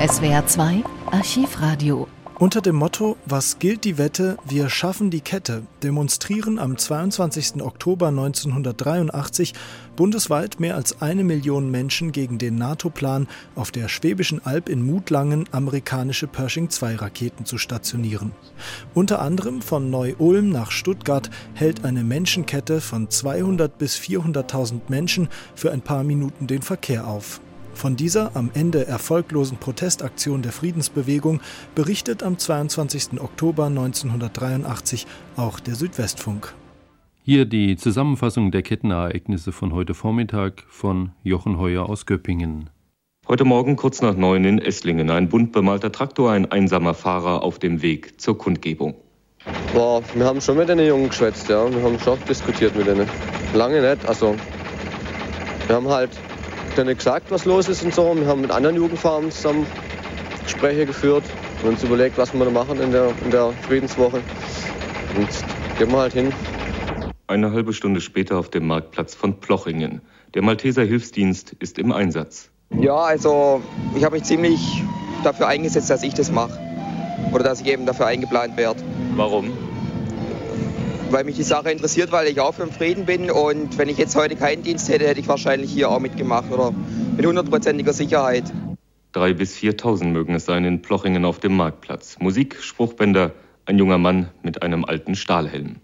SWR 2 Archivradio. Unter dem Motto Was gilt die Wette? Wir schaffen die Kette demonstrieren am 22. Oktober 1983 bundesweit mehr als eine Million Menschen gegen den NATO-Plan, auf der Schwäbischen Alb in Mutlangen amerikanische Pershing-2-Raketen zu stationieren. Unter anderem von Neu-Ulm nach Stuttgart hält eine Menschenkette von 200 bis 400.000 Menschen für ein paar Minuten den Verkehr auf. Von dieser am Ende erfolglosen Protestaktion der Friedensbewegung berichtet am 22. Oktober 1983 auch der Südwestfunk. Hier die Zusammenfassung der Kettenereignisse von heute Vormittag von Jochen Heuer aus Göppingen. Heute Morgen kurz nach neun in Esslingen ein bunt bemalter Traktor, ein einsamer Fahrer auf dem Weg zur Kundgebung. Boah, wir haben schon mit den Jungen geschwätzt, ja. Wir haben schon diskutiert mit denen. Lange nicht, also wir haben halt denen gesagt, was los ist und so. Wir haben mit anderen Jugendfarmen zusammen Gespräche geführt und uns überlegt, was wir da machen in der, in der Friedenswoche. Und gehen wir halt hin. Eine halbe Stunde später auf dem Marktplatz von Plochingen. Der Malteser Hilfsdienst ist im Einsatz. Ja, also ich habe mich ziemlich dafür eingesetzt, dass ich das mache. Oder dass ich eben dafür eingeplant werde. Warum? Weil mich die Sache interessiert, weil ich auch für den Frieden bin. Und wenn ich jetzt heute keinen Dienst hätte, hätte ich wahrscheinlich hier auch mitgemacht oder mit hundertprozentiger Sicherheit. Drei bis 4.000 mögen es sein in Plochingen auf dem Marktplatz. Musik, Spruchbänder, ein junger Mann mit einem alten Stahlhelm.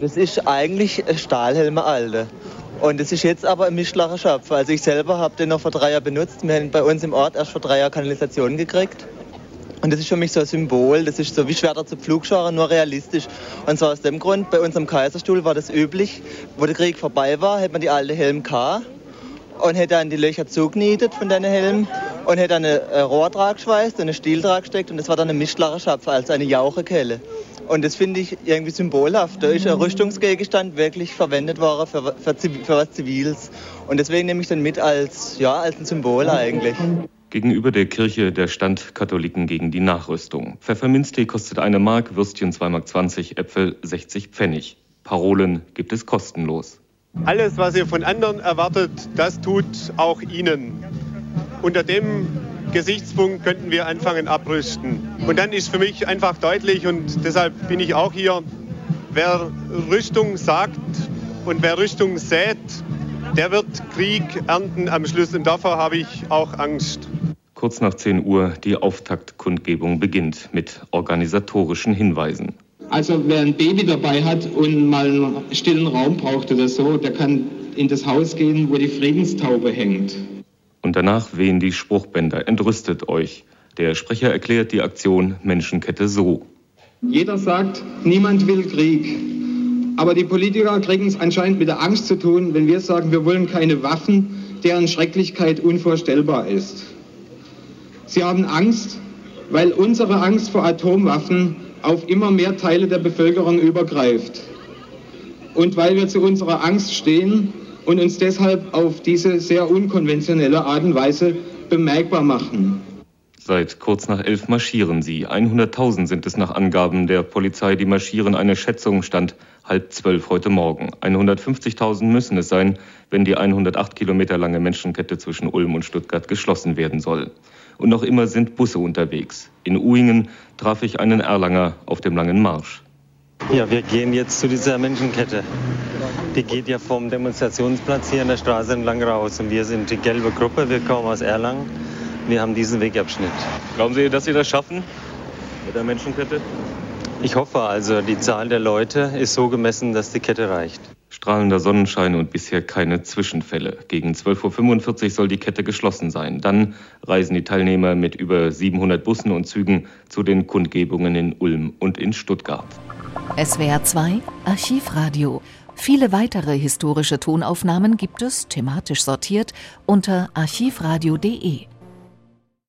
Das ist eigentlich Stahlhelme alte. Und das ist jetzt aber ein mischlacher Schopf. Also ich selber habe den noch vor drei Jahren benutzt. Wir haben bei uns im Ort erst vor drei Jahren Kanalisation gekriegt. Und das ist für mich so ein Symbol, das ist so wie Schwerter zu Pflugscharen, nur realistisch. Und zwar aus dem Grund, bei uns am Kaiserstuhl war das üblich, wo der Krieg vorbei war, hätte man die alte Helm K und hätte dann die Löcher zugenietet von deinen Helm und hätte dann eine Rohrdrag geschweißt und eine Stieldrag gesteckt und das war dann eine Mischlacherschapfe, also eine Jauchekelle. Und das finde ich irgendwie symbolhaft. Da ist ein Rüstungsgegenstand wirklich verwendet worden für, für, für was Ziviles. Und deswegen nehme ich den mit als, ja, als ein Symbol eigentlich. Gegenüber der Kirche der Stand Katholiken gegen die Nachrüstung. Pfefferminztee kostet eine Mark, Würstchen 2,20 Mark, Äpfel 60 Pfennig. Parolen gibt es kostenlos. Alles, was ihr von anderen erwartet, das tut auch Ihnen. Unter dem Gesichtspunkt könnten wir anfangen abrüsten. Und dann ist für mich einfach deutlich und deshalb bin ich auch hier, wer Rüstung sagt und wer Rüstung sät, der wird Krieg ernten am Schluss und davor habe ich auch Angst. Kurz nach 10 Uhr die Auftaktkundgebung beginnt mit organisatorischen Hinweisen. Also wer ein Baby dabei hat und mal einen stillen Raum braucht oder so, der kann in das Haus gehen, wo die Friedenstaube hängt. Und danach wehen die Spruchbänder. Entrüstet euch. Der Sprecher erklärt die Aktion Menschenkette so. Jeder sagt, niemand will Krieg. Aber die Politiker kriegen es anscheinend mit der Angst zu tun, wenn wir sagen, wir wollen keine Waffen, deren Schrecklichkeit unvorstellbar ist. Sie haben Angst, weil unsere Angst vor Atomwaffen auf immer mehr Teile der Bevölkerung übergreift. Und weil wir zu unserer Angst stehen und uns deshalb auf diese sehr unkonventionelle Art und Weise bemerkbar machen. Seit kurz nach elf marschieren sie. 100.000 sind es nach Angaben der Polizei, die marschieren. Eine Schätzung stand halb zwölf heute Morgen. 150.000 müssen es sein, wenn die 108 Kilometer lange Menschenkette zwischen Ulm und Stuttgart geschlossen werden soll und noch immer sind Busse unterwegs. In Uingen traf ich einen Erlanger auf dem langen Marsch. Ja, wir gehen jetzt zu dieser Menschenkette. Die geht ja vom Demonstrationsplatz hier an der Straße entlang raus. Und wir sind die gelbe Gruppe, wir kommen aus Erlangen. Wir haben diesen Wegabschnitt. Glauben Sie, dass Sie das schaffen mit der Menschenkette? Ich hoffe also, die Zahl der Leute ist so gemessen, dass die Kette reicht strahlender Sonnenschein und bisher keine Zwischenfälle. Gegen 12.45 Uhr soll die Kette geschlossen sein. Dann reisen die Teilnehmer mit über 700 Bussen und Zügen zu den Kundgebungen in Ulm und in Stuttgart. SWR 2 Archivradio. Viele weitere historische Tonaufnahmen gibt es, thematisch sortiert, unter archivradio.de.